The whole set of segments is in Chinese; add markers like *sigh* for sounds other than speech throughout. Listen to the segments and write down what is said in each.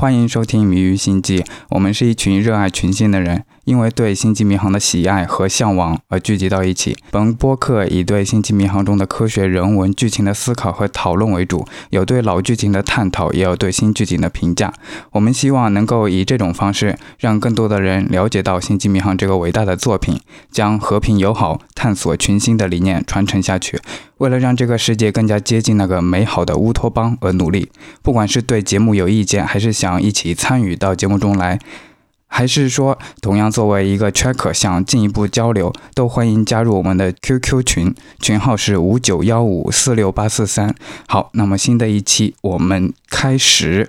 欢迎收听《谜语星际》，我们是一群热爱群星的人，因为对星际迷航的喜爱和向往而聚集到一起。本播客以对星际迷航中的科学、人文、剧情的思考和讨论为主，有对老剧情的探讨，也有对新剧情的评价。我们希望能够以这种方式，让更多的人了解到星际迷航这个伟大的作品，将和平友好、探索群星的理念传承下去。为了让这个世界更加接近那个美好的乌托邦而努力，不管是对节目有意见，还是想一起参与到节目中来，还是说同样作为一个 tracker 想进一步交流，都欢迎加入我们的 QQ 群，群号是五九幺五四六八四三。好，那么新的一期我们开始。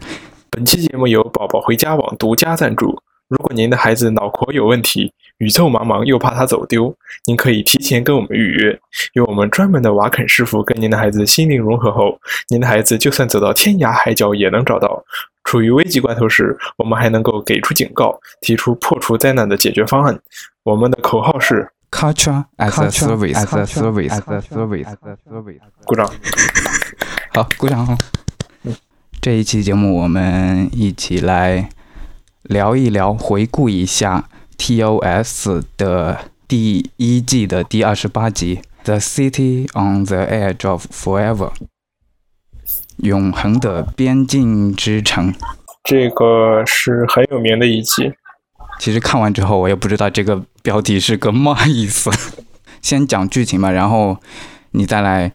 本期节目由宝宝回家网独家赞助。如果您的孩子脑壳有问题，宇宙茫茫又怕他走丢，您可以提前跟我们预约，有我们专门的瓦肯师傅跟您的孩子心灵融合后，您的孩子就算走到天涯海角也能找到。处于危急关头时，我们还能够给出警告，提出破除灾难的解决方案。我们的口号是 Culture as a service, as a service, as a service, as a service。*laughs* 鼓掌。*laughs* 好，鼓掌好。这一期节目我们一起来。聊一聊，回顾一下 TOS 的第一季的第二十八集《The City on the Edge of Forever》，永恒的边境之城。这个是很有名的一集。其实看完之后，我也不知道这个标题是个嘛意思。先讲剧情吧，然后你再来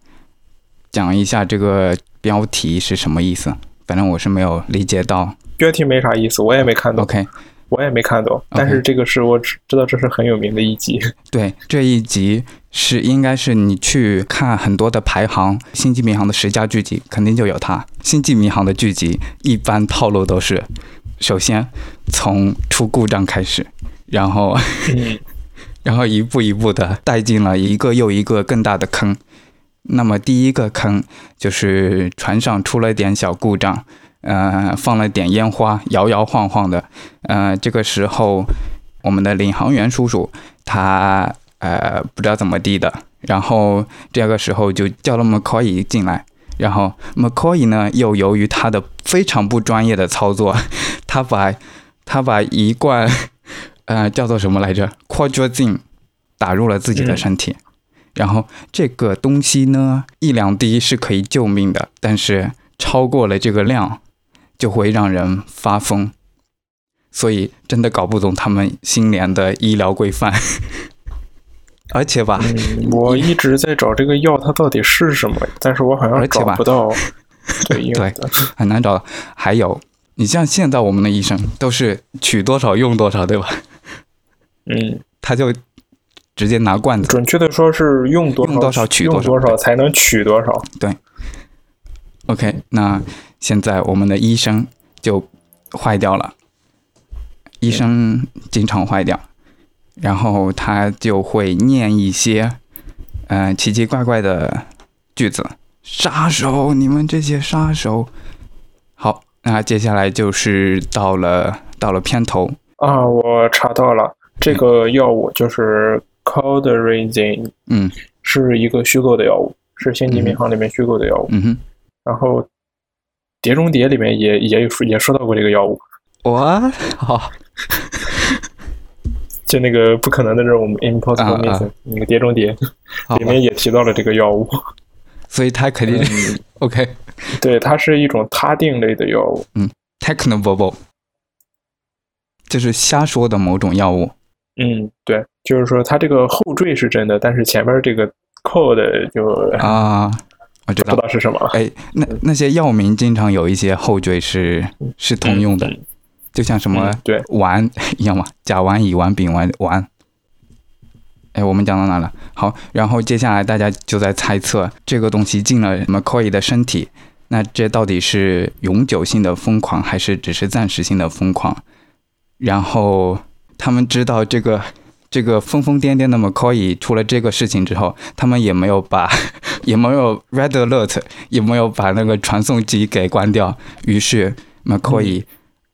讲一下这个标题是什么意思。反正我是没有理解到。标题没啥意思，我也没看懂。OK，我也没看懂。但是这个是我知知道，这是很有名的一集。*laughs* 对，这一集是应该是你去看很多的排行，《星际迷航》的十佳剧集肯定就有它。《星际迷航》的剧集一般套路都是，首先从出故障开始，然后，*laughs* 然后一步一步的带进了一个又一个更大的坑。那么第一个坑就是船上出了点小故障。呃，放了点烟花，摇摇晃晃的。呃，这个时候，我们的领航员叔叔他呃不知道怎么地的，然后这个时候就叫了 McCoy 进来，然后 McCoy 呢又由于他的非常不专业的操作，*laughs* 他把他把一罐呃叫做什么来着 q u a d r a z i n 打入了自己的身体，然后这个东西呢一两滴是可以救命的，但是超过了这个量。就会让人发疯，所以真的搞不懂他们新年的医疗规范。*laughs* 而且吧，我一直在找这个药，它到底是什么？但是我好像找不到。*laughs* 对对，*laughs* 很难找。还有，你像现在我们的医生都是取多少用多少，对吧？嗯，他就直接拿罐子。准确的说是用多少多少取多少才能取多少。对。OK，那。现在我们的医生就坏掉了，医生经常坏掉，然后他就会念一些嗯奇奇怪怪的句子。杀手，你们这些杀手！好，那接下来就是到了到了片头啊，我查到了这个药物就是 Coderazine，嗯，是一个虚构的药物，是星际迷航里面虚构的药物。嗯哼，然后。碟中谍里面也也有说也说到过这个药物，哇，好，*laughs* 就那个不可能的任务，Impossible Mission，那个碟中谍里面也提到了这个药物，所以它肯定 OK，对，它是一种他定类的药物，嗯，Technobabble，就是瞎说的某种药物，嗯，对，就是说它这个后缀是真的，但是前面这个 code 就啊。我知道是什么？哎，那那些药名经常有一些后缀是是通用的，就像什么对烷 *laughs* 一样嘛，甲烷、乙烷、丙烷、烷。哎，我们讲到哪了？好，然后接下来大家就在猜测这个东西进了 McCoy 的身体，那这到底是永久性的疯狂，还是只是暂时性的疯狂？然后他们知道这个。这个疯疯癫癫的 McCoy 出了这个事情之后，他们也没有把，*laughs* 也没有 Red Alert，也没有把那个传送机给关掉。于是 McCoy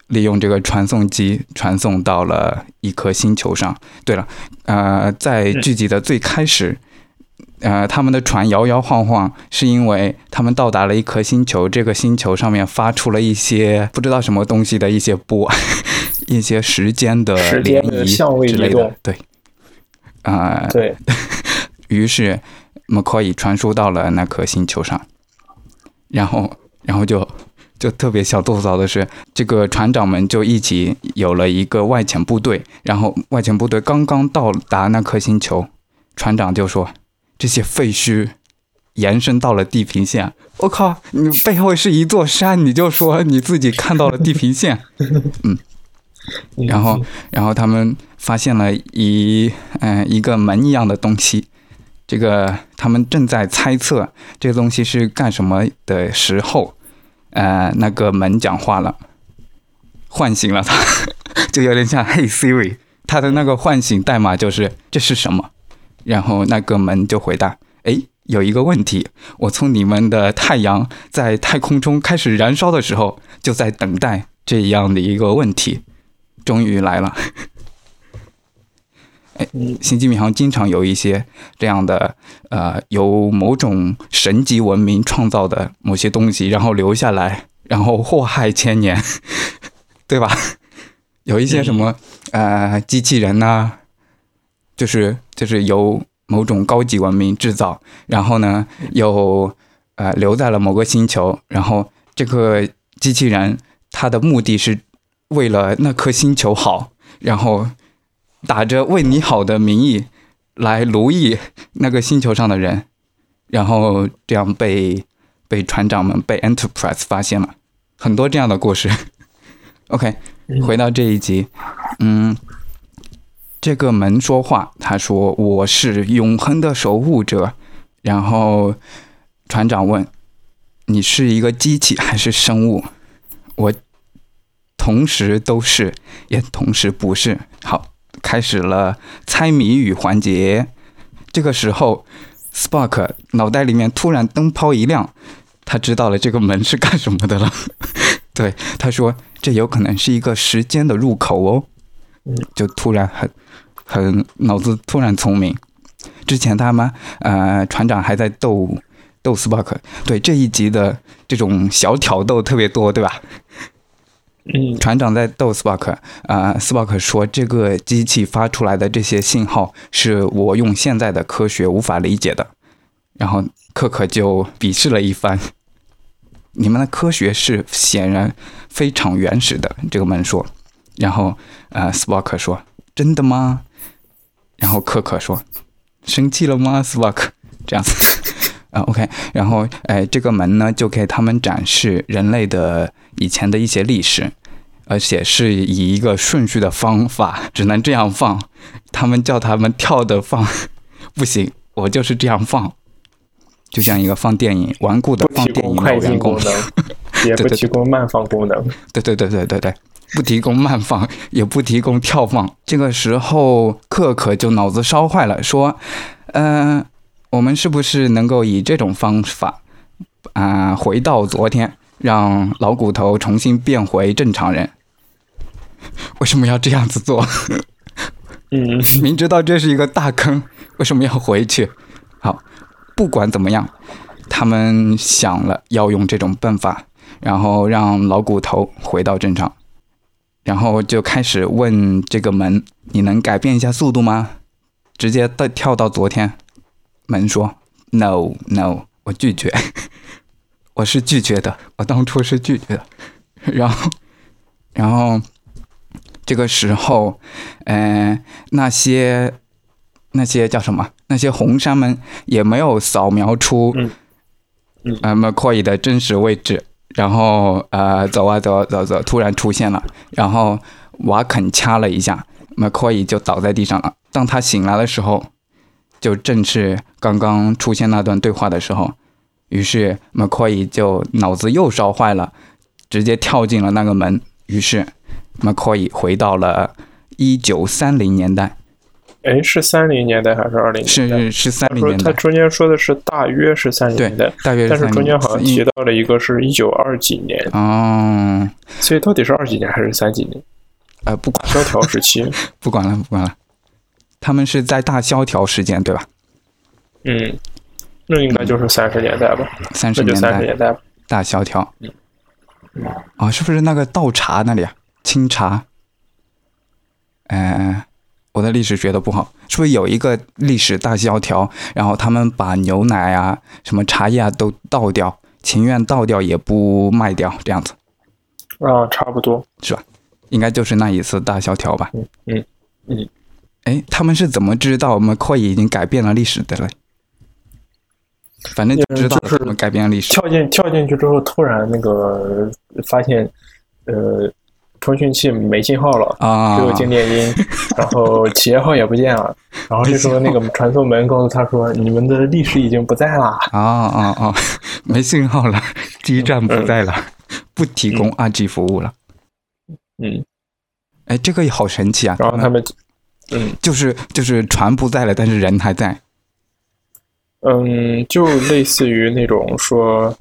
利用这个传送机传送到了一颗星球上。对了，呃，在剧集的最开始，呃，他们的船摇摇晃晃，是因为他们到达了一颗星球，这个星球上面发出了一些不知道什么东西的一些波，一些时间的时涟漪之类的，，对，啊、对，*laughs* 于是 McCoy 传输到了那颗星球上，然后，然后就就特别小吐槽的是，这个船长们就一起有了一个外潜部队，然后外潜部队刚刚到达那颗星球，船长就说这些废墟延伸到了地平线。我靠，你背后是一座山，你就说你自己看到了地平线。*laughs* 然后，然后他们发现了一嗯、一个门一样的东西，这个他们正在猜测这个东西是干什么的时候，呃，那个门讲话了，唤醒了他，*laughs* 就有点像 Hey Siri，他的那个唤醒代码就是这是什么，然后那个门就回答，哎。有一个问题，我从你们的太阳在太空中开始燃烧的时候，就在等待这样的一个问题，终于来了。*laughs* 嗯星际迷航经常有一些这样的，呃，由某种神级文明创造的某些东西，然后留下来，然后祸害千年，*laughs* 对吧？有一些什么呃机器人呐、就是就是由某种高级文明制造，然后呢又呃留在了某个星球，然后这个机器人它的目的是为了那颗星球好，然后打着为你好的名义来奴役那个星球上的人，然后这样被被船长们被 Enterprise 发现了，很多这样的故事。*laughs* OK，嗯回到这一集，嗯，这个门说话，他说我是永恒的守护者，然后船长问你是一个机器还是生物？我同时都是，也同时不是。好，开始了猜谜语环节。这个时候，Spark 脑袋里面突然灯泡一亮，他知道了这个门是干什么的了。*laughs* 对，他说这有可能是一个时间的入口哦。就突然很很脑子突然聪明。之前他们呃船长还在逗逗 Spark，对这一集的这种小挑逗特别多，对吧？嗯船长在逗 Spark，啊、s p a r k 说这个机器发出来的这些信号是我用现在的科学无法理解的，然后克克就鄙视了一番。你们的科学是显然非常原始的，这个门说。然后呃，Spark 说真的吗？然后克克说生气了吗？Spark 这样子。啊、o k 然后，哎，这个门呢，就给他们展示人类的以前的一些历史，而且是以一个顺序的方法，只能这样放。他们叫他们跳的放，不行，我就是这样放，就像一个放电影顽固的放电影快进老员工功。能，*laughs* 也不提供慢放功能。对对对对对对，不提供慢放，也不提供跳放。这个时候，克克就脑子烧坏了，说：“嗯、我们是不是能够以这种方法，啊、回到昨天，让老骨头重新变回正常人？*laughs* 为什么要这样子做？嗯，*laughs* 明知道这是一个大坑，为什么要回去？好，不管怎么样，他们想了要用这种办法，然后让老骨头回到正常，然后就开始问这个门：“你能改变一下速度吗？”直接到跳到昨天，门说：“No No，我拒绝，我是拒绝的，我当初是拒绝的。”然后，然后这个时候，嗯、那些那些叫什么？那些红山们也没有扫描出，嗯嗯呃，McCoy 的真实位置。然后呃，走啊走啊走啊走，突然出现了。然后瓦肯掐了一下，McCoy 就倒在地上了。当他醒来的时候，就正是刚刚出现那段对话的时候。于是 McCoy 就脑子又烧坏了，直接跳进了那个门。于是 McCoy 回到了一九三零年代，哎，是三零年代还是二零年代？是是三零年代，他中间说的是大约是三零年代，大约但是30中间好像提到了一个是一九二几年，哦，所以到底是二几年还是三几年？呃，不管萧条时期。*laughs* 不管了，不管了，他们是在大萧条时间对吧？嗯那应该就是三十年代吧，三十年代年代。大萧条嗯。啊，是不是那个倒茶那里啊？清茶。呃，我的历史学的不好，是不是有一个历史大萧条？然后他们把牛奶啊、什么茶叶啊都倒掉，情愿倒掉也不卖掉，这样子，啊，差不多是吧。应该就是那一次大萧条吧？嗯嗯嗯。哎，他们是怎么知道我们 coy 已经改变了历史的嘞？反正就知道就是改变了历史。跳进跳进去之后，突然那个发现，呃，通讯器没信号了，啊只有静电音，然后企业号也不见了。*laughs* 然后这时候那个传送门告诉他说：“你们的历史已经不在了。啊啊啊！没信号了，*laughs* 基站不在了，不提供二 G 服务了。”嗯，哎，这个也好神奇啊！然后他们，嗯就是就是船不在了，但是人还在。嗯，就类似于那种说，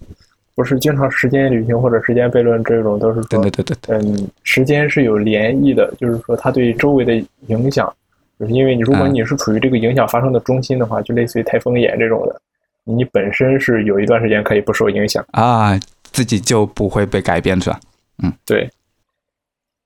不是经常时间旅行或者时间悖论这种，都是说对对，对对对，嗯，时间是有涟漪的，就是说它对周围的影响，就是因为你如果嗯你是处于这个影响发生的中心的话，就类似于台风眼这种的，你本身是有一段时间可以不受影响。啊，自己就不会被改变是吧？嗯对，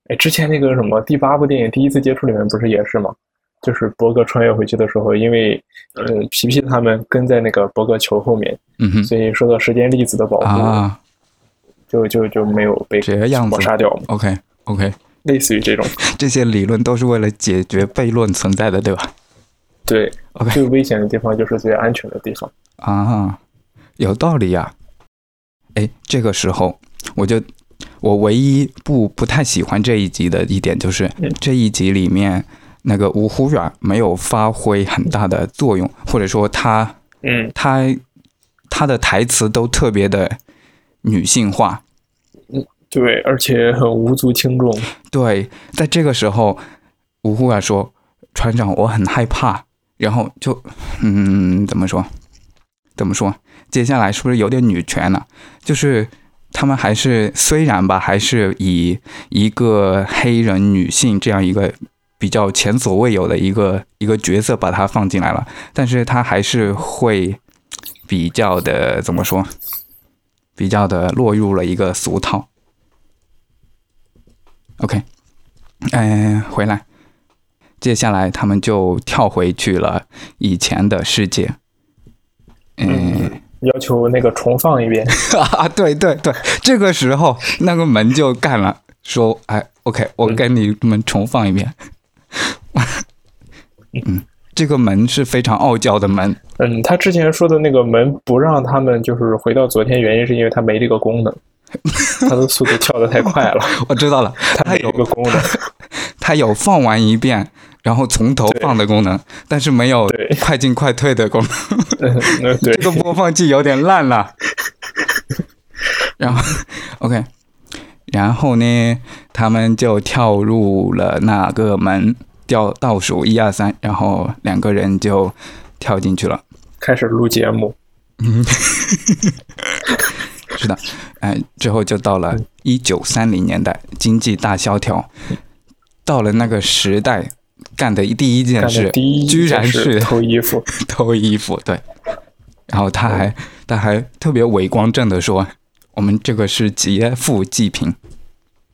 哎，之前那个什么第八部电影《第一次接触》里面不是也是吗？就是伯格穿越回去的时候，因为呃皮皮他们跟在那个伯格球后面，嗯哼，所以受到时间粒子的保护，啊，就就就没有被这样子抹杀掉嘛，OK OK，类似于这种。*laughs* 这些理论都是为了解决悖论存在的，对吧对，？OK 最危险的地方就是最安全的地方。啊，有道理呀、哎，这个时候我就我唯一不不太喜欢这一集的一点就是嗯这一集里面那个吴忽远没有发挥很大的作用，或者说他嗯，他他的台词都特别的女性化。嗯对，而且很无足轻重。对，在这个时候，吴忽远说：“船长，我很害怕。”然后就，嗯，怎么说？怎么说？接下来是不是有点女权呢、就是他们还是虽然吧，还是以一个黑人女性这样一个比较前所未有的一个一个角色把它放进来了，但是她还是会比较的怎么说？比较的落入了一个俗套。OK，嗯、回来，接下来他们就跳回去了以前的世界。嗯，要求那个重放一遍。*laughs* 啊，对对对，这个时候那个门就干了，说：“哎，OK，我跟你们重放一遍。*laughs* ”嗯，这个门是非常傲娇的门。嗯，他之前说的那个门不让他们就是回到昨天，原因是因为他没这个功能，他的速度跳得太快了，*laughs* 我知道了，它没这个功能。他有放完一遍，然后从头放的功能，但是没有快进快退的功能。*laughs* 这个播放器有点烂了。然后，OK，然后呢，他们就跳入了那个门，掉倒数一二三，然后两个人就跳进去了。开始录节目。嗯 *laughs* 是的，哎，之后就到了一九三零年代，经济大萧条，到了那个时代，干的第一件事，第一居然是偷衣服。*laughs* 偷衣服，对。然后他还他还特别伪光正的说，我们这个是劫富济贫。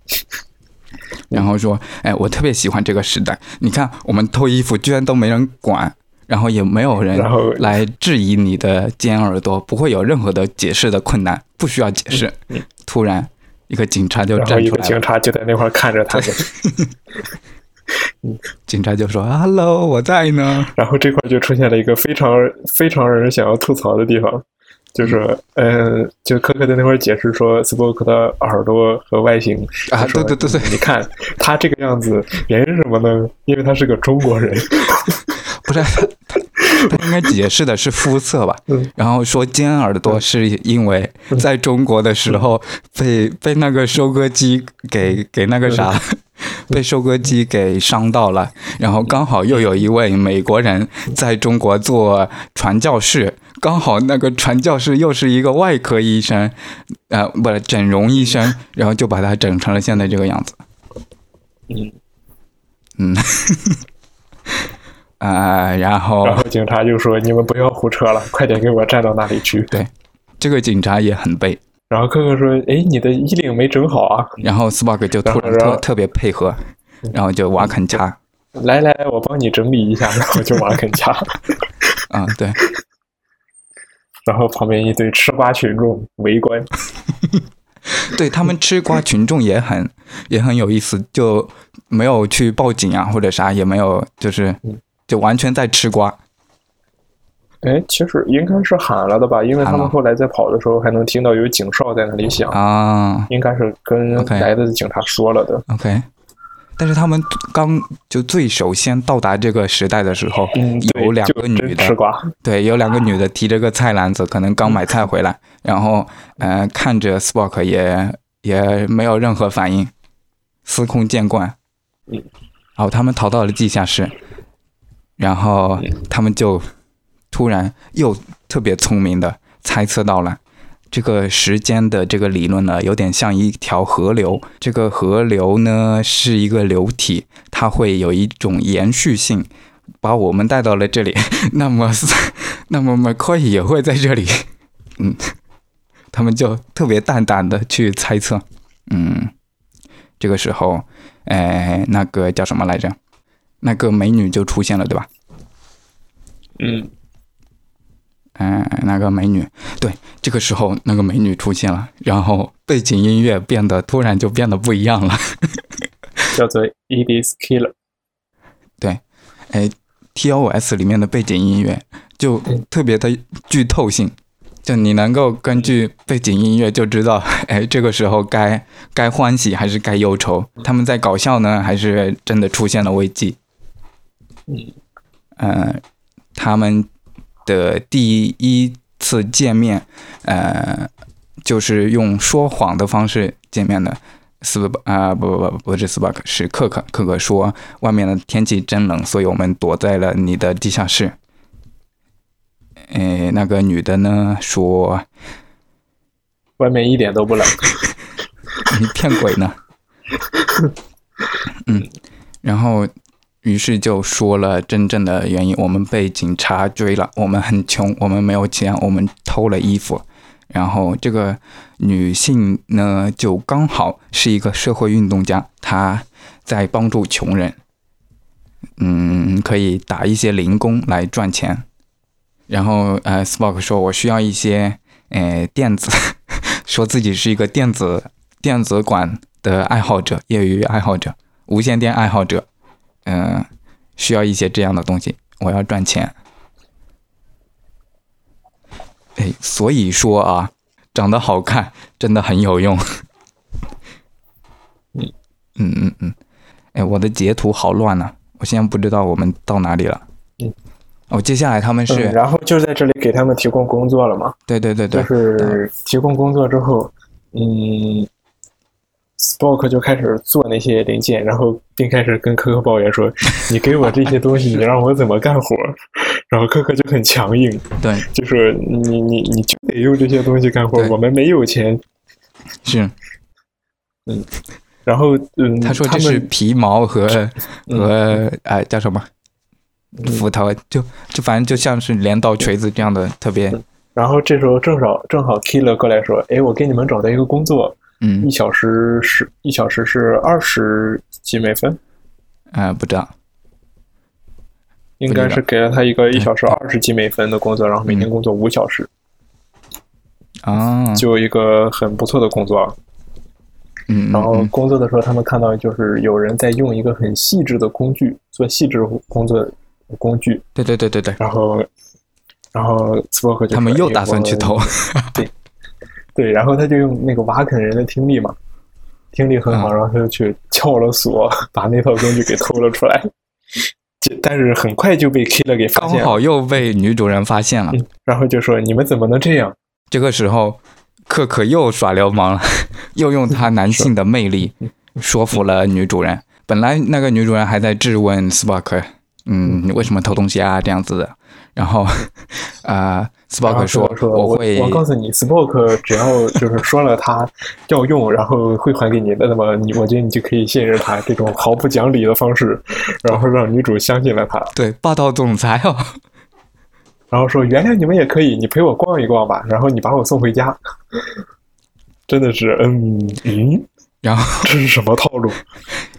*laughs* 然后说，哎，我特别喜欢这个时代。你看，我们偷衣服居然都没人管，然后也没有人来质疑你的尖耳朵，不会有任何的解释的困难，不需要解释。突然，一个警察就然后一个警站出来了，察就在那块看着他们，*laughs* *laughs* 警察就说：“Hello，我在呢。*laughs* 然后这块就出现了一个非常非常让人想要吐槽的地方，就是呃，就科科在那块儿解释说斯波克的耳朵和外形啊对对对对你看他这个样子，原因是什么呢？因为他是个中国人。*laughs* 不是，他他他应该解释的是肤色吧？嗯然后说尖耳朵是因为在中国的时候被被那个收割机给给那个啥，*laughs* 被收割机给伤到了，然后刚好又有一位美国人在中国做传教士，刚好那个传教士又是一个外科医生，呃，不是整容医生，*laughs* 然后就把他整成了现在这个样子。嗯嗯呃，*laughs* 然后然后警察就说：“你们不要胡扯了，快点给我站到那里去。对这个警察也很背，”然后科克说：“哎，你的衣领没整好啊！然后 Spock 就突然特特别配合，然后就挖坑掐，来来来，我帮你整理一下。”然后就挖坑掐。啊、对，然后旁边一堆吃瓜群众围观。对他们吃瓜群众也很也很有意思，就没有去报警啊或者啥，也没有就是嗯就完全在吃瓜。哎，其实应该是喊了的吧，因为他们后来在跑的时候还能听到有警哨在那里响，啊应该是跟来的警察说了的。，OK。但是他们刚就最首先到达这个时代的时候，嗯，有两个女的吃瓜。对，有两个女的提着个菜篮子，可能刚买菜回来，然后呃看着 Spock 也也没有任何反应，司空见惯。嗯然后他们逃到了地下室，然后他们就突然又特别聪明的猜测到了。这个时间的这个理论呢，有点像一条河流。这个河流呢是一个流体，它会有一种延续性，把我们带到了这里。*laughs* 那么，*laughs* 那么 McCoy 也会在这里。嗯，他们就特别大胆的去猜测。嗯，这个时候，哎，那个叫什么来着？那个美女就出现了，对吧？嗯，嗯，那个美女，对，这个时候那个美女出现了，然后背景音乐变得突然就变得不一样了。叫做 Edith Killer。哎，TOS 里面的背景音乐就嗯特别的剧透性，就你能够根据背景音乐就知道，哎，这个时候该该欢喜还是该忧愁？他们在搞笑呢，还是真的出现了危机？嗯，呃，他们的第一次见面，呃，就是用说谎的方式见面的。斯巴啊、不不不不是斯巴克，是克克。克克说外面的天气真冷，所以我们躲在了你的地下室。诶，那个女的呢说外面一点都不冷。*laughs* 你骗鬼呢？嗯，然后于是就说了真正的原因：我们被警察追了，我们很穷，我们没有钱，我们偷了衣服。然后这个女性呢，就刚好是一个社会运动家，她在帮助穷人，嗯，可以打一些零工来赚钱。然后呃，Spock 说：“我需要一些呃电子，*laughs* 说自己是一个电子电子管的爱好者，业余爱好者，无线电爱好者，嗯、需要一些这样的东西，我要赚钱。哎，所以说啊，长得好看真的很有用。嗯嗯嗯嗯，哎，我的截图好乱呐、我现在不知道我们到哪里了。嗯，哦，接下来他们是，嗯，然后就在这里给他们提供工作了嘛。对对对对，就是提供工作之后，嗯，Spock 就开始做那些零件，然后并开始跟科科抱怨说：“你给我这些东西，你让我怎么干活？” *laughs* 然后科科就很强硬，对就说：“你你你就得用这些东西干活，我们没有钱。是，”嗯然后，嗯，他说这是皮毛和 *laughs* 嗯和哎叫什么斧头，就就反正就像是镰刀锤子这样的特别，然后这时候正好正好 Killer 过来说：“哎，我给你们找到一个工作，嗯。一小时是一小时是二十几美分。”呃不知道，应该是给了他一个一小时对。二十几美分的工作，然后每天工作五小时，啊，就一个很不错的工作。嗯，然后嗯。工作的时候，他们看到就是有人在用一个很细致的工具做细致工作的工具，对对对对对，然后，然后斯波克就他们又打算去。偷我，对，然后他就用那个挖坑人的听力嘛，听力很好，啊然后他就去撬了锁，把那套工具给偷了出来。*laughs* 就但是很快就被 Killer 给发现了，好又被女主人发现了。嗯然后就说：“你们怎么能这样？”这个时候，可可又耍流氓了，*laughs* 又用他男性的魅力说服了女主人。本来那个女主人还在质问 Spark，，嗯，你为什么偷东西啊？这样子的。然后，*laughs* 呃，Spock 然说后说我会我告诉你，Spock 只要就是说了他要用，然后会还给你的，那么你我觉得你就可以信任他这种毫不讲理的方式，然后让女主相信了他，对霸道总裁哦，然后说原谅你们也可以，你陪我逛一逛吧，然后你把我送回家。*laughs* 真的是，嗯嗯，然后这是什么套路？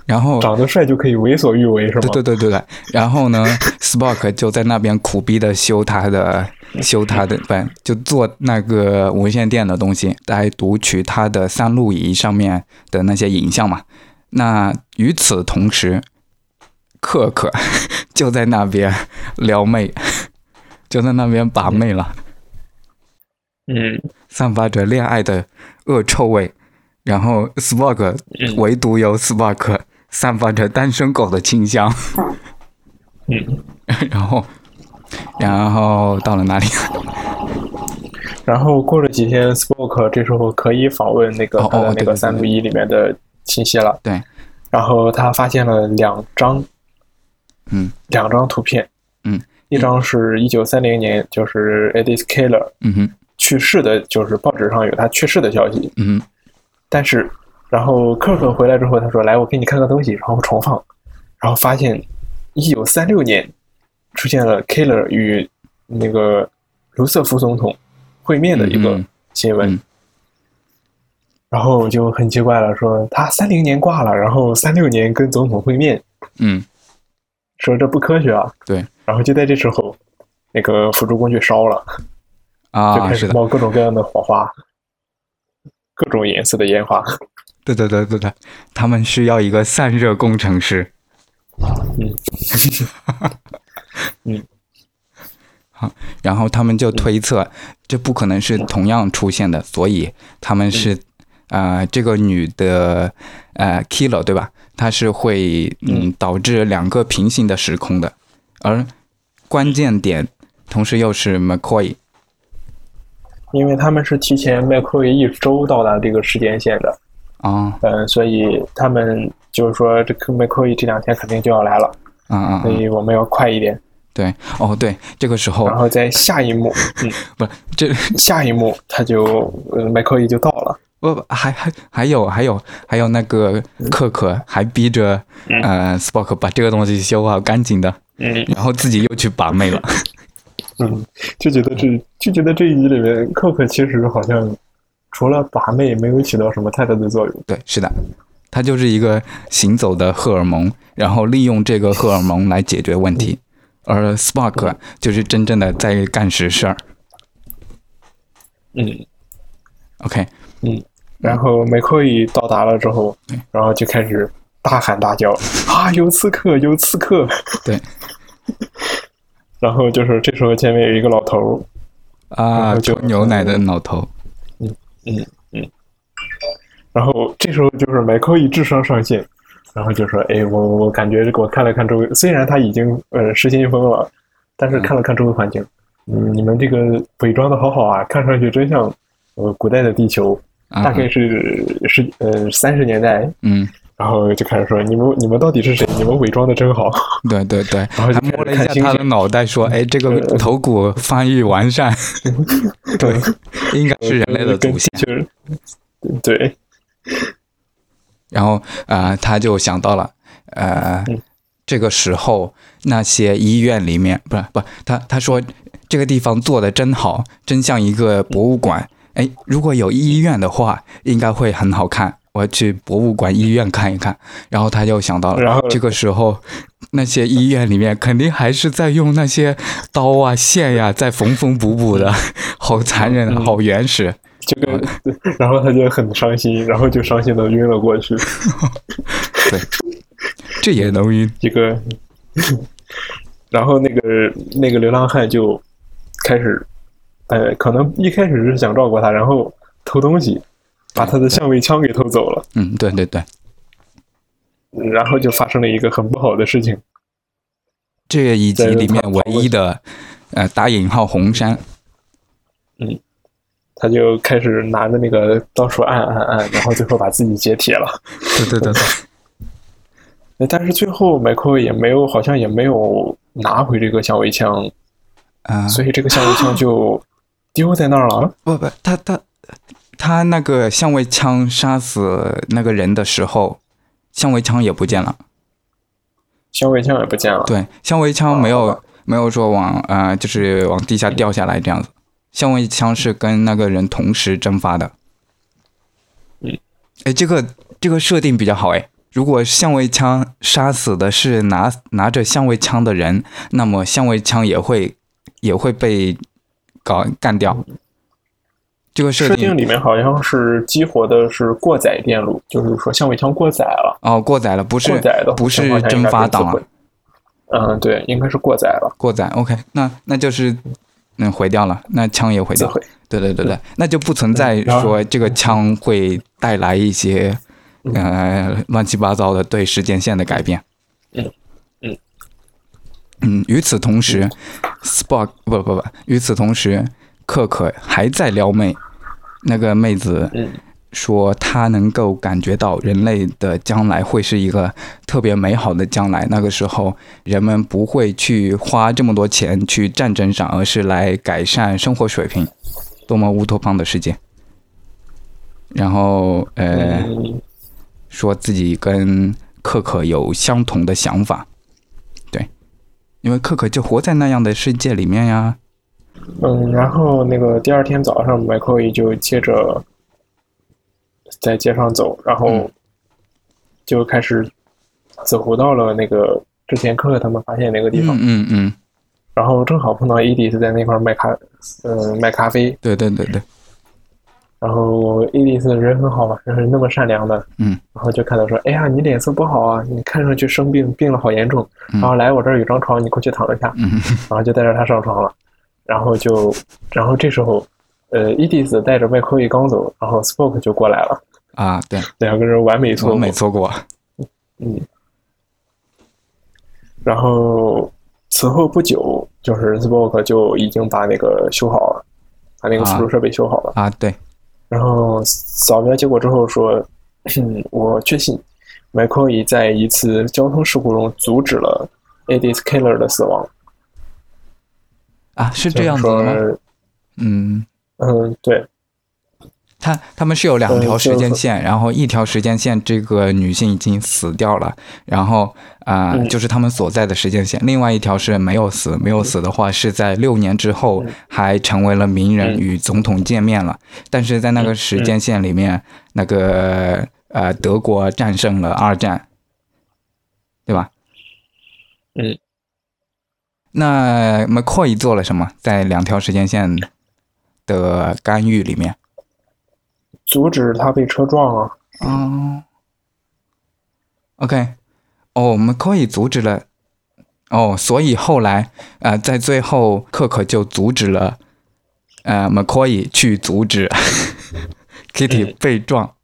然后长得帅就可以为所欲为是吗？对对对对对，然后呢，*laughs* Spock 就在那边苦逼的修他的修他的，不就做那个无线电的东西，来读取他的三路仪上面的那些影像嘛。那与此同时，克克 *laughs* 就在那边撩妹，就在那边把妹了，嗯，散发着恋爱的恶臭味。然后 Spock 嗯唯独有 Spock 散发着单身狗的清香。嗯，*laughs* 然后，然后到了哪里？*laughs* 然后过了几天，Spoke 这时候可以访问那个那个三六一里面的信息了。对，然后他发现了两张，嗯两张图片，嗯，一张是一九三零年，就是 Edith Keller，嗯哼，去世的，就是报纸上有他去世的消息。嗯哼，但是，然后克克回来之后，他说：“来，我给你看个东西。”然后重放，然后发现一九三六年出现了 Killer 与那个卢瑟福总统会面的一个嗯新闻。嗯然后就很奇怪了，说他三零年挂了，然后三六年跟总统会面，嗯，说这不科学啊。对。然后就在这时候，那个辅助工具烧了，啊就啊，开始，冒各种各样的火花，各种颜色的烟花。对对对对对，他们需要一个散热工程师。嗯，嗯，好，然后他们就推测，这不可能是同样出现的，所以他们是，呃，这个女的，呃，killer 对吧？它是会嗯导致两个平行的时空的，而关键点同时又是 McCoy，因为他们是提前麦克维一周到达这个时间线的，啊嗯，所以他们就是说这个麦克伊这两天肯定就要来了，啊啊！所以我们要快一点。对，哦对，这个时候然后在下一幕，*laughs* 嗯，不这下一幕他就呃麦克维就到了，不不还还还有还有还有那个克克还逼着呃 Spock 把这个东西修好干净的，嗯然后自己又去把妹了。嗯，就觉得这就觉得这一集里面克克其实好像除了把妹没有起到什么太大的作用。对，是的，它就是一个行走的荷尔蒙，然后利用这个荷尔蒙来解决问题，而 Spark 就是真正的在干实事儿。嗯。OK，嗯，然后美克伊到达了之后，然后就开始大喊大叫 *laughs* 啊，有刺客，有刺客！*laughs* 对，然后就是这时候前面有一个老头儿，啊，后就牛奶的老头，然后这时候就是麦克维智商上线，然后就说：“哎，我我感觉这个我看了看周围，虽然他已经呃失心疯了，但是看了看周围环境，嗯，你们这个伪装的好好啊，看上去真像呃古代的地球，啊。大概是十呃三十年代。”嗯，然后就开始说：“你们你们到底是谁？你们伪装的真好。*laughs* 对对对，然后摸了一下他的脑袋，说：“哎，这个头骨发育完善，*laughs* 对，应该是人类的祖先。”就是对，然后呃，他就想到了，呃，嗯这个时候那些医院里面，不是不，他他说这个地方做的真好，真像一个博物馆。哎，如果有医院的话，应该会很好看。我要去博物馆、医院看一看。然后他就想到了，然后这个时候那些医院里面肯定还是在用那些刀啊、线呀、在缝缝补补的，*laughs* 好残忍，啊，好原始。就跟，然后他就很伤心，然后就伤心的晕了过去。*laughs* 对，这也能晕。一个，然后那个那个流浪汉就开始，呃，可能一开始是想照顾他，然后偷东西，把他的相位枪给偷走了，嗯，对对对。然后就发生了一个很不好的事情。这一集里面唯一的，呃，打引号红山，他就开始拿着那个到处按按按，*laughs* 然后最后把自己解体了。对对对对，*laughs* 但是最后麦克也没有，好像也没有拿回这个相位枪。啊、所以这个相位枪就丢在那儿了。不不，他他他那个相位枪杀死那个人的时候，相位枪也不见了。相位枪也不见了。对，相位枪没有、啊没有说往呃，就是往地下掉下来这样子。相位枪是跟那个人同时蒸发的。嗯，哎，这个这个设定比较好哎。如果相位枪杀死的是拿拿着相位枪的人，那么相位枪也会也会被搞干掉。这个设定设定里面好像是激活的是过载电路，就是说相位枪过载了，哦，过载了，不是过载的不是蒸发档啊是自毁，嗯，对，应该是过载了，过载。OK，那那就是嗯毁掉了，那枪也毁掉。自毁。对对对对，那就不存在说这个枪会带来一些呃乱七八糟的对时间线的改变。嗯嗯嗯，与此同时，Spock 不不不，与此同时，克可还在撩妹，那个妹子嗯说她能够感觉到人类的将来会是一个特别美好的将来，那个时候人们不会去花这么多钱去战争上，而是来改善生活水平，多么乌托邦的世界。然后呃，嗯说自己跟克可有相同的想法，对，因为克可就活在那样的世界里面呀。嗯，然后那个第二天早上，，Michael 就接着在街上走，然后嗯。就开始走回到了那个之前科克他们发现那个地方，嗯嗯嗯，然后正好碰到伊迪斯在那块儿卖咖，嗯、卖咖啡，对对对对，然后伊迪斯人很好嘛，人是那么善良的，嗯，然后就看到说，哎呀，你脸色不好啊，你看上去生病，病了好严重，嗯。然后来我这儿有张床，你过去躺一下，嗯。然后就带着他上床了，然后就，然后这时候，呃，伊迪斯带着麦克伊刚走，然后 Spock 就过来了，啊，对，两个人完美错过完美，错过。嗯，然后此后不久，就是 Spock 就已经把那个修好了，把那个辅助设备修好了。啊，对，然后扫描结果之后说，嗯，我确信麦克伊在一次交通事故中阻止了 Edith Keller 的死亡。啊，是这样子的吗？嗯，嗯，对，他他们是有两条时间线，然后一条时间线这个女性已经死掉了，然后啊、嗯。就是他们所在的时间线，另外一条是没有死，没有死的话是在六年之后嗯。还成为了名人，嗯。与总统见面了，但是在那个时间线里面，那个呃德国战胜了二战，对吧？嗯。那 McCoy 做了什么？在两条时间线的干预里面？阻止他被车撞啊。哦，OK，哦，我们可以阻止了。哦，所以后来，呃，在最后，克可就阻止了，呃，McCoy 去阻止 *laughs* Kitty 嗯被撞，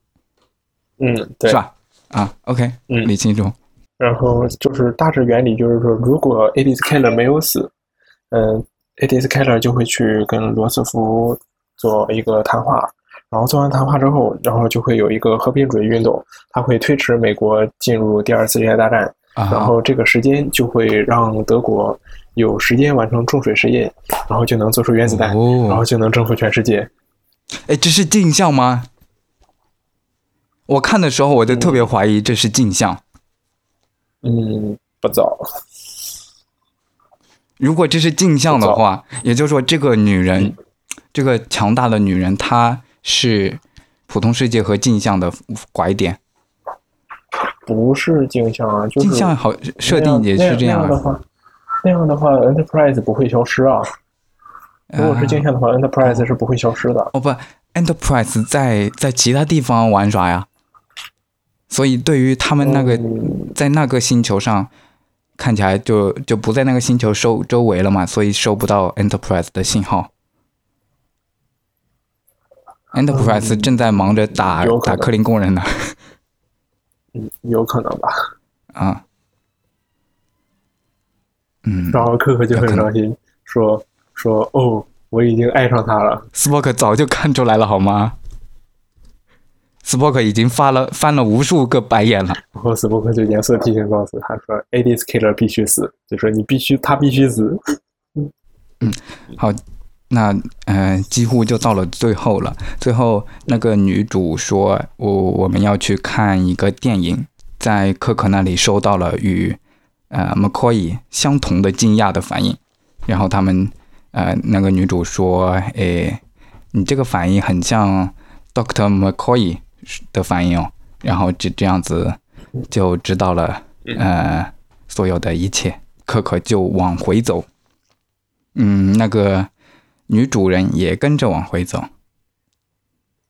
嗯，对是。吧？啊，OK，嗯理清楚。然后就是大致原理就是说，如果 Edith Keller 没有死，嗯，Edith Keller 就会去跟罗斯福做一个谈话，然后做完谈话之后，然后就会有一个和平主义运动，它会推迟美国进入第二次世界大战，啊，然后这个时间就会让德国有时间完成重水实验，然后就能做出原子弹，然哦后，就能征服全世界。哎，这是镜像吗？我看的时候，我就特别怀疑这是镜像。嗯，不早。如果这是镜像的话，也就是说，这个女人，这个强大的女人，她是普通世界和镜像的拐点。不是镜像啊，就是镜像好设定也是这样啊。那样的话，那样的话，Enterprise 不会消失啊。如果是镜像的话，Enterprise 是不会消失的。哦不，Enterprise 在在其他地方玩耍呀，所以对于他们那个、嗯在那个星球上，看起来就就不在那个星球周周围了嘛，所以收不到 Enterprise 的信号。Enterprise 嗯正在忙着打、打克林工人呢，嗯，有可能吧。啊，嗯，然后克克就很伤心，说说哦，我已经爱上他了。斯波克早就看出来了好吗？斯波克已经发了翻了无数个白眼了。然后斯波克就严肃提醒告诉他说，Edith Keller 必须死，就说你必须，他必须死。嗯好，那呃，几乎就到了最后了。最后那个女主说，我我们要去看一个电影，在可可那里收到了与呃 McCoy 相同的惊讶的反应。然后他们呃，那个女主说，诶，你这个反应很像 Doctor McCoy 的反应哦。然后就这样子就知道了呃所有的一切。可可就往回走。嗯，那个女主人也跟着往回走。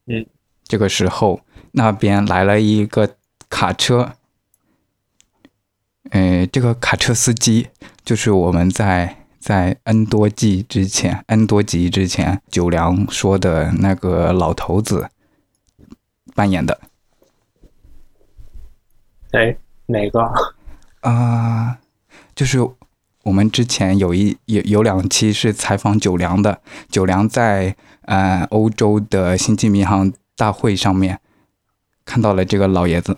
嗯，这个时候那边来了一个卡车。呃，这个卡车司机就是我们在在 N 多季之前，N 多集之前九良说的那个老头子扮演的。哎，哪个？啊，就是。我们之前有一有有两期是采访九良的，九良在呃欧洲的星际迷航大会上面看到了这个老爷子。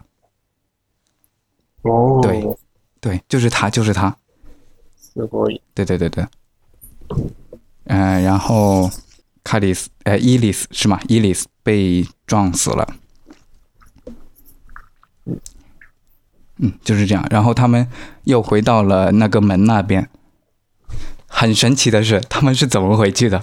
哦，对，对，就是他，就是他。すごい。对对对对。嗯，然后卡里斯，呃，伊丽丝是吗？伊丽丝被撞死了。 嗯，就是这样。然后他们又回到了那个门那边。很神奇的是，他们是怎么回去的？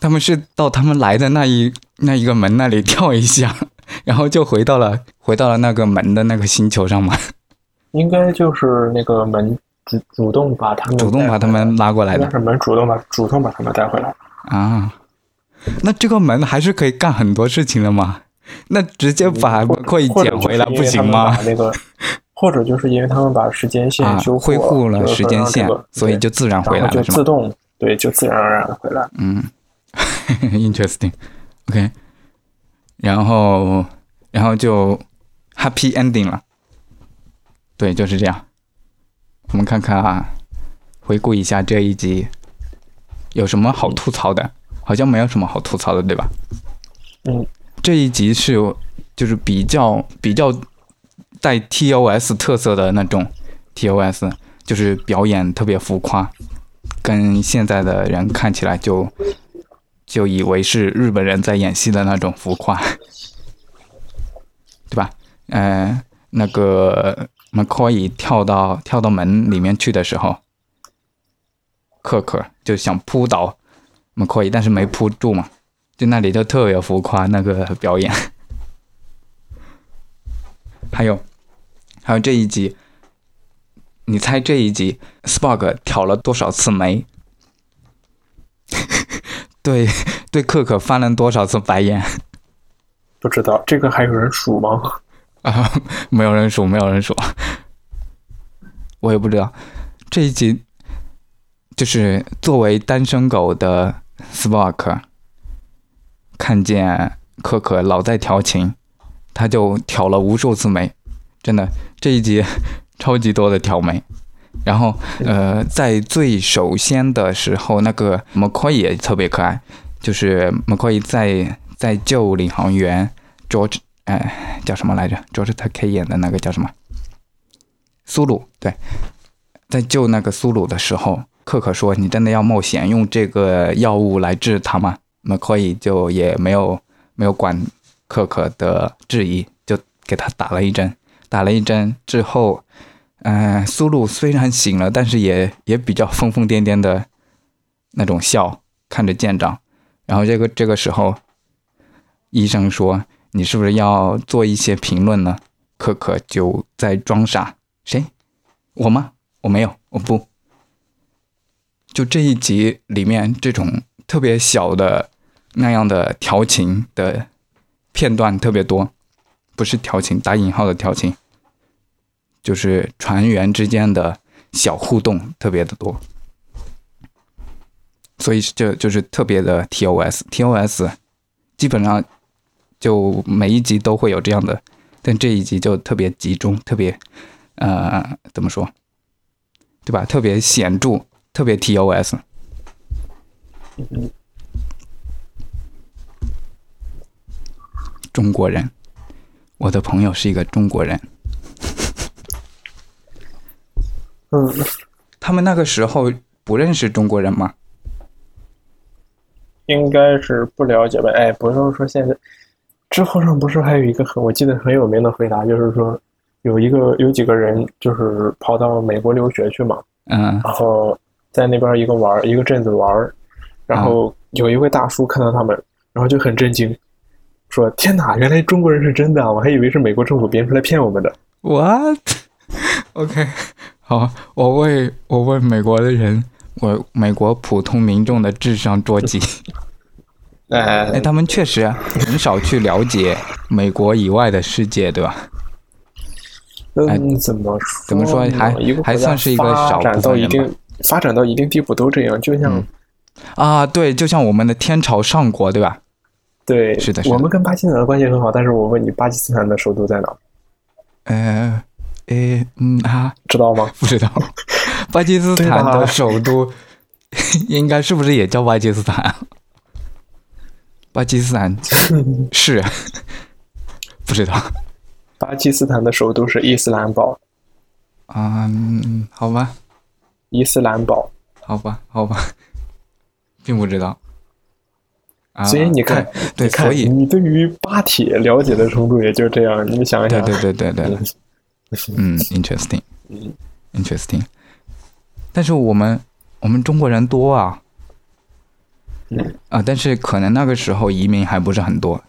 他们是到他们来的那一那一个门那里跳一下，*laughs* 然后就回到了回到了那个门的那个星球上吗？应该就是那个门主主动把他们主动把他们拉过来的。是门主动把主动把他们带回来啊？那这个门还是可以干很多事情的吗？*laughs* 那直接把可以捡回来不行吗？那个，*laughs* 或者就是因为他们把时间线修恢复了时间线，所以就自然回来了，就自动对，就自然而然的回来。嗯，*laughs* interesting，OK，然后然后就 happy ending 了，对，就是这样。我们看看啊，回顾一下这一集有什么好吐槽的？好像没有什么好吐槽的，对吧？嗯。这一集是有就是比较比较带 TOS 特色的那种 TOS，就是表演特别浮夸，跟现在的人看起来就就以为是日本人在演戏的那种浮夸，*laughs* 对吧？呃，那个 McCoy 跳到跳到门里面去的时候，克克就想扑倒 McCoy，但是没扑住嘛。就那里就特别浮夸那个表演，*laughs* 还有，还有这一集，你猜这一集 Spock 挑了多少次眉？对 *laughs* 对，克克翻了多少次白眼？不知道这个还有人数吗？啊，没有人数，没有人数，我也不知道。这一集就是作为单身狗的 Spock。看见可可老在调情，他就挑了无数次眉，真的这一集超级多的挑眉。然后呃，在最首先的时候，那个 McCoy 也特别可爱，就是 McCoy 在在救领航员 George，哎叫什么来着？George Takei 演的那个叫什么？苏鲁对，在救那个苏鲁的时候，可可说：“你真的要冒险用这个药物来治他吗？” McCoy 就也没有没有管可可的质疑，就给他打了一针。打了一针之后，嗯，苏露虽然醒了，但是也也比较疯疯癫癫的那种笑，看着舰长。然后这个这个时候，医生说：“你是不是要做一些评论呢？”可可就在装傻：“谁？我吗？我没有，我不。”就这一集里面这种特别小的。那样的调情的片段特别多，不是调情打引号的调情，就是船员之间的小互动特别的多，所以这就是特别的 TOS，TOS 基本上就每一集都会有这样的，但这一集就特别集中，特别呃怎么说，对吧？特别显著，特别 TOS。中国人，我的朋友是一个中国人。嗯，他们那个时候不认识中国人吗？应该是不了解吧？哎，不是说现在，知乎上不是还有一个很我记得很有名的回答，就是说有一个有几个人就是跑到美国留学去嘛，嗯然后在那边一个玩一个镇子玩，然后有一位大叔看到他们，然后就很震惊，说：“天哪，原来中国人是真的啊！我还以为是美国政府编出来骗我们的。，what？OK，*laughs* 好，我为我为美国的人，我美国普通民众的智商捉急。*laughs* 哎 *laughs* 哎，他们确实很少去了解美国以外的世界，对吧？哎嗯，怎么说？怎么说还还算是一个少发展部分人吧到一定发展到一定地步都这样，就像、嗯啊，对，就像我们的天朝上国，对吧？对，是的是的我们跟巴基斯坦的关系很好，但是我问你，巴基斯坦的首都在哪？呃，诶，嗯啊，知道吗？不知道，*laughs* 巴基斯坦的首都 *laughs* 应该是不是也叫巴基斯坦啊？巴基斯坦 *laughs* 是不知道巴基斯坦的首都是伊斯兰堡，啊、嗯，好吧，伊斯兰堡。好吧，好吧，并不知道。啊、所以你看，对，对，看所以你对于巴铁了解的程度也就这样，你想一想，对对对对，嗯，interesting，嗯 interesting。但是我们我们中国人多啊，嗯啊，但是可能那个时候移民还不是很多，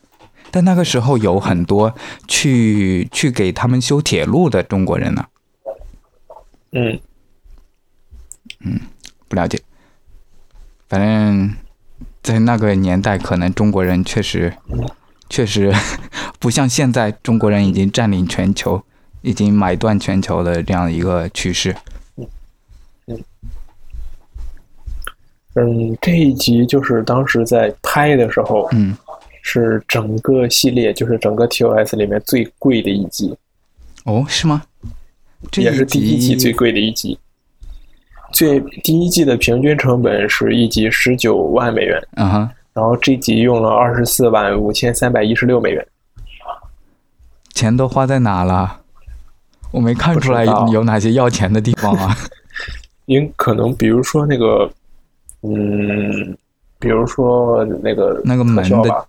但那个时候有很多去去给他们修铁路的中国人呢、嗯嗯，不了解。反正，在那个年代，可能中国人确实确实 *laughs* 不像现在，中国人已经占领全球，已经买断全球的这样一个趋势。嗯，这一集就是当时在拍的时候，嗯，是整个系列，就是整个 TOS 里面最贵的一集，哦，是吗？这也是第一集最贵的一集。最第一季的平均成本是一集十九万美元，嗯哼，然后这集用了二十四万五千三百一十六美元。钱都花在哪了？我没看出来有哪些要钱的地方啊。*laughs* 您可能比如说那个，嗯，比如说那个那个门的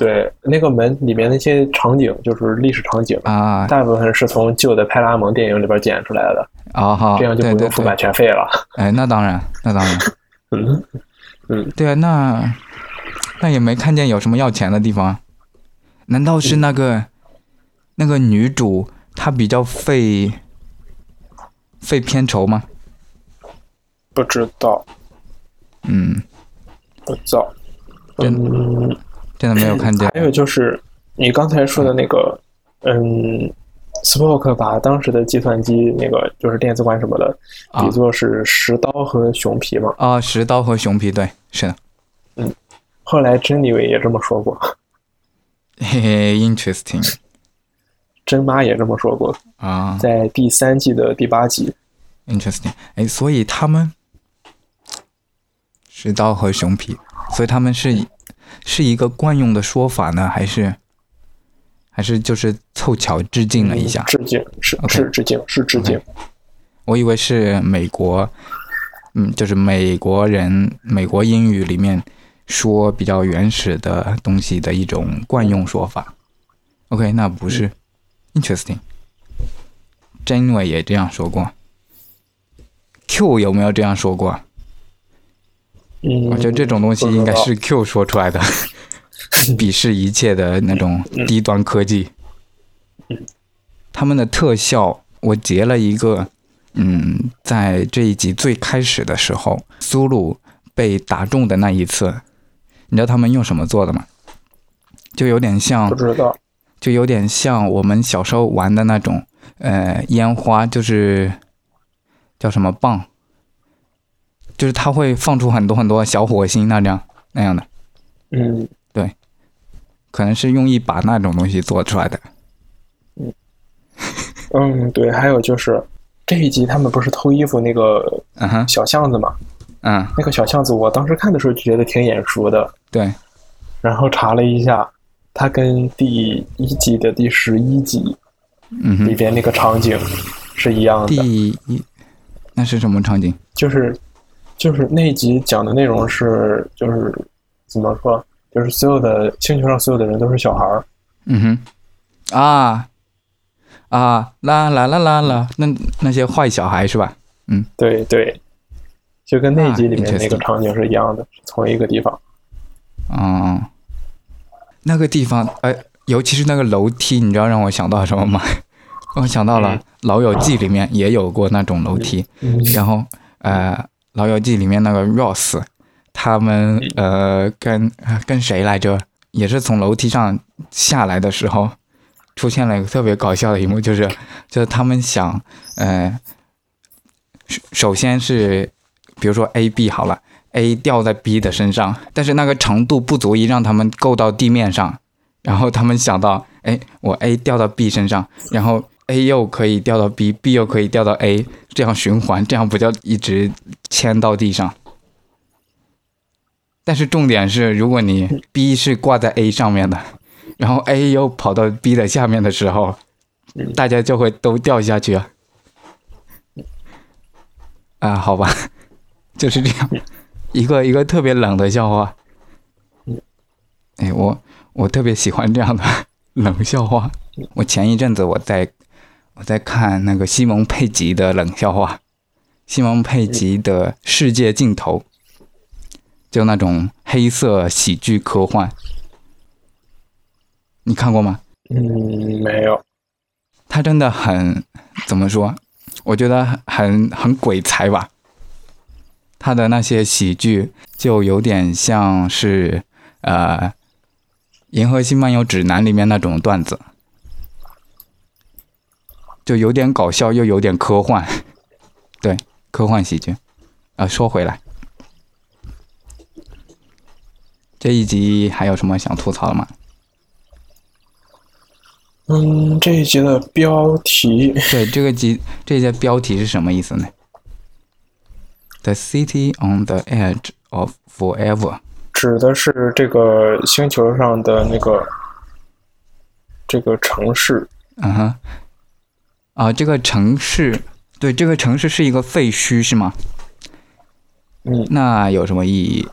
对，那个门里面那些场景就是历史场景，啊。大部分是从旧的派拉蒙电影里边剪出来的，啊好，这样就对对不用付版对，权费了。哎，那当然，那当然，*laughs* 嗯嗯，对啊，那那也没看见有什么要钱的地方。难道是那个、那个女主她比较费费片酬吗？不知道，嗯，不知道。真嗯，真的没有看见。还有就是你刚才说的那个，嗯，Spock 把当时的计算机那个就是电子管什么的啊比作是石刀和熊皮嘛。啊，石刀和熊皮，对，是的，嗯后来珍妮伟也这么说过，嘿嘿，interesting *laughs* 珍妈也这么说过，啊在第三季的第八集。，interesting，哎，所以他们石刀和熊皮，所以他们是是一个惯用的说法呢，还是还是就是凑巧致敬了一下？致敬是致敬是致敬。我以为是美国，嗯，就是美国人美国英语里面说比较原始的东西的一种惯用说法。OK，那不是、interesting。真伟也这样说过。Q 有没有这样说过？嗯，我觉得这种东西应该是 Q 说出来的，*laughs* 鄙视一切的那种低端科技。他们的特效，我截了一个，嗯，在这一集最开始的时候，苏鲁被打中的那一次，你知道他们用什么做的吗？就有点像不，知道。就有点像我们小时候玩的那种，呃，烟花，就是叫什么棒，就是它会放出很多很多小火星那样那样的，嗯。对。可能是用一把那种东西做出来的。嗯，对，还有就是这一集他们不是偷衣服那个小巷子嘛？嗯，那个小巷子，我当时看的时候就觉得挺眼熟的，对，然后查了一下，它跟第一集的第十一集里边那个场景是一样的。第一那是什么场景？就是就是那一集讲的内容是就是怎么说，就是所有的星球上所有的人都是小孩儿，嗯哼，啊啊啦啦啦啦啦，那那些坏小孩是吧？嗯。对对，就跟那一集里面啊那个场景是一样的，同一个地方。嗯，那个地方，哎，尤其是那个楼梯，你知道让我想到什么吗？*laughs* 我想到了《老友记》里面也有过那种楼梯，嗯。然后呃，《老友记》里面那个 Ross，他们呃跟呃跟谁来着？也是从楼梯上下来的时候，出现了一个特别搞笑的一幕，就是就是他们想呃，首首先是比如说 A B 好了，A 掉在 B 的身上，但是那个长度不足以让他们够到地面上，然后他们想到，哎，我 A 掉到 B 身上，然后 A 又可以掉到 B，B 又可以掉到 A，这样循环，这样不就一直牵到地上？但是重点是，如果你 B 是挂在 A 上面的，然后 A 又跑到 B 的下面的时候，大家就会都掉下去啊。啊，好吧，*laughs* 就是这样，一个一个特别冷的笑话。哎，我我特别喜欢这样的冷笑话。我前一阵子我在我在看那个西蒙佩吉的冷笑话，西蒙佩吉的《世界尽头》，就那种黑色喜剧科幻，你看过吗？嗯，没有。他真的很怎么说？我觉得很很鬼才吧。他的那些喜剧就有点像是呃《银河系漫游指南》里面那种段子，就有点搞笑又有点科幻，*laughs* 对，科幻喜剧。啊、说回来，这一集还有什么想吐槽的吗？嗯，这一集的标题，*laughs* 对，这个集这一节标题是什么意思呢？The city on the edge of forever。指的是这个星球上的那个这个城市。嗯哼，啊，这个城市，对，这个城市是一个废墟是吗？嗯，那有什么意义？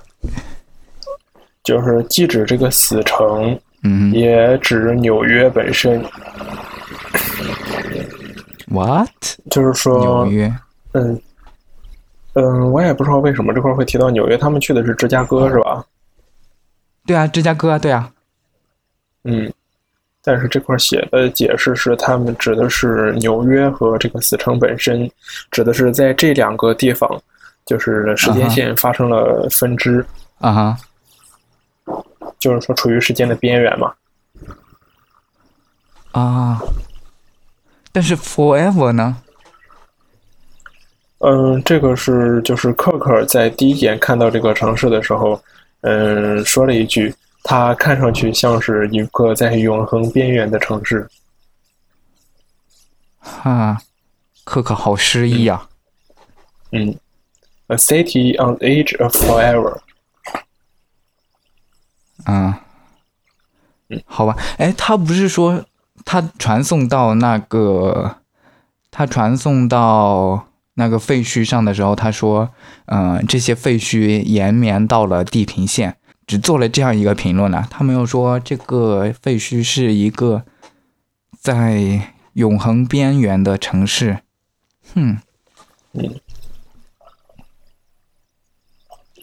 就是既指这个死城，嗯也指纽约本身。，What？就是说纽，约？嗯嗯，我也不知道为什么这块儿会提到纽约，他们去的是芝加哥是吧？对啊，芝加哥啊，对啊。嗯，但是这块写的解释是，他们指的是纽约和这个死城本身，指的是在这两个地方，就是时间线发生了分支，啊哈，就是说处于时间的边缘嘛。啊。但是 forever 呢？嗯，这个是就是克克在第一眼看到这个城市的时候，嗯，说了一句，它看上去像是一个在永恒边缘的城市。哈，可可好诗意啊。嗯，A city on the edge of forever。嗯，好吧，哎，他不是说他传送到那个，他传送到那个废墟上的时候，他说，嗯、这些废墟延绵到了地平线，只做了这样一个评论呢、他没有说这个废墟是一个在永恒边缘的城市。哼，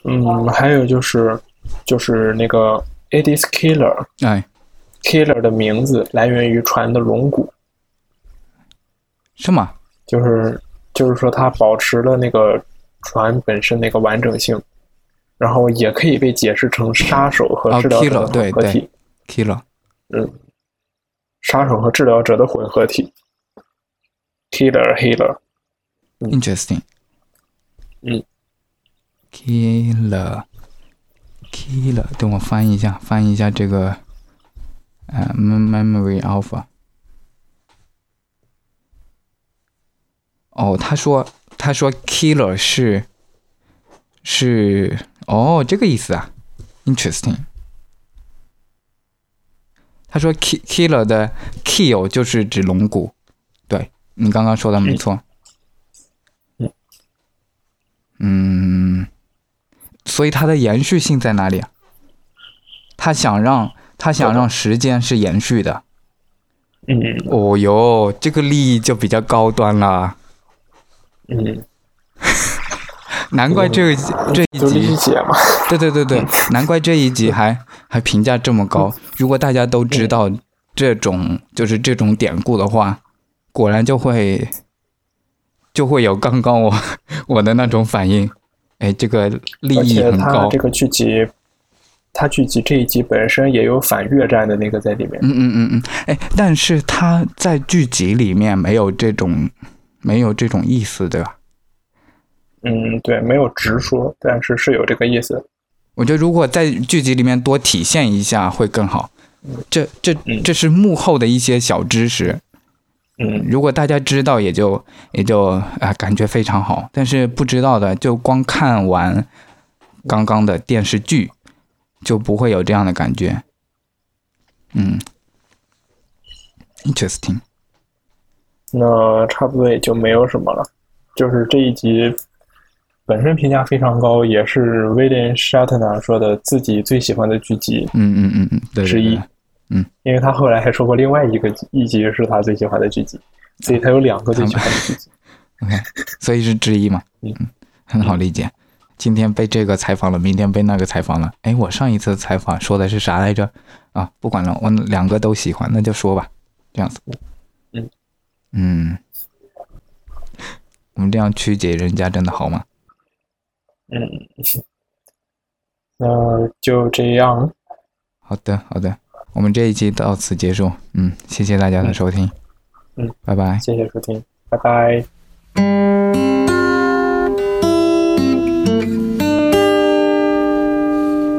嗯，还有就是，就是那个 Edith Killer 哎，Killer 的名字来源于船的龙骨，是吗？就是就是说它保持了那个船本身那个完整性，然后也可以被解释成杀手和哦治疗者的对混合体。Killer，嗯，杀手和治疗者的混合体。Killer Healer，Interesting。嗯，killer killer，等我翻译一下，翻译一下这个呃 mem- memory alpha。哦，他说他说 killer 是是哦这个意思啊，interesting。他说 ki killer 的 kill 就是指龙骨，对你刚刚说的没错。嗯，所以它的延续性在哪里啊？他想让他想让时间是延续的。嗯哦哟，这个利益就比较高端了。嗯，难怪这个这一集。对对对对，难怪这一集还还评价这么高。如果大家都知道这种就是这种典故的话，果然就会就会有刚刚我 *laughs* 我的那种反应。哎，这个利益很高这。个剧集，它剧集这一集本身也有反越战的那个在里面。嗯嗯嗯嗯，哎，但是他在剧集里面没有这种没有这种意思，对吧？嗯，对，没有直说，但是是有这个意思。我觉得如果在剧集里面多体现一下会更好。这这嗯这是幕后的一些小知识，嗯如果大家知道也就也就啊、感觉非常好，但是不知道的就光看完刚刚的电视剧就不会有这样的感觉。嗯，interesting。那差不多也就没有什么了。就是这一集本身评价非常高，也是威廉·沙特纳说的自己最喜欢的剧集，嗯嗯嗯嗯，对之一对对，因为他后来还说过另外一个一集是他最喜欢的剧集，所以他有两个最喜欢的剧集。*laughs* OK，所以是之一嘛，嗯嗯，很好理解。今天被这个采访了，明天被那个采访了。哎，我上一次采访说的是啥来着？啊，不管了，我两个都喜欢，那就说吧，这样子。嗯嗯，我们这样曲解人家真的好吗？嗯，那就这样。好的，好的，我们这一期到此结束。嗯，谢谢大家的收听。嗯，拜拜。谢谢收听，拜拜。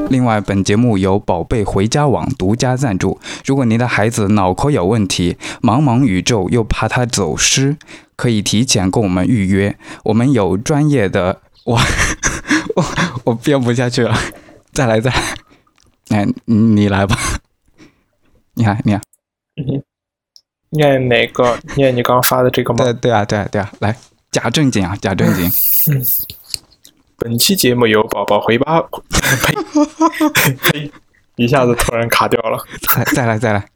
另外，本节目由宝贝回家网独家赞助。如果您的孩子脑壳有问题，茫茫宇宙又怕他走失，可以提前跟我们预约。我们有专业的，我我 *laughs* 我编不下去了，再来再来，哎，你来吧。你看，你看，念哪个？念你刚发的这个吗？对对啊，对啊，对啊，来，假正经啊，假正经。*laughs* 本期节目由宝宝回吧，*laughs* 呸呸，一下子突然卡掉了。再再来再来，嗯，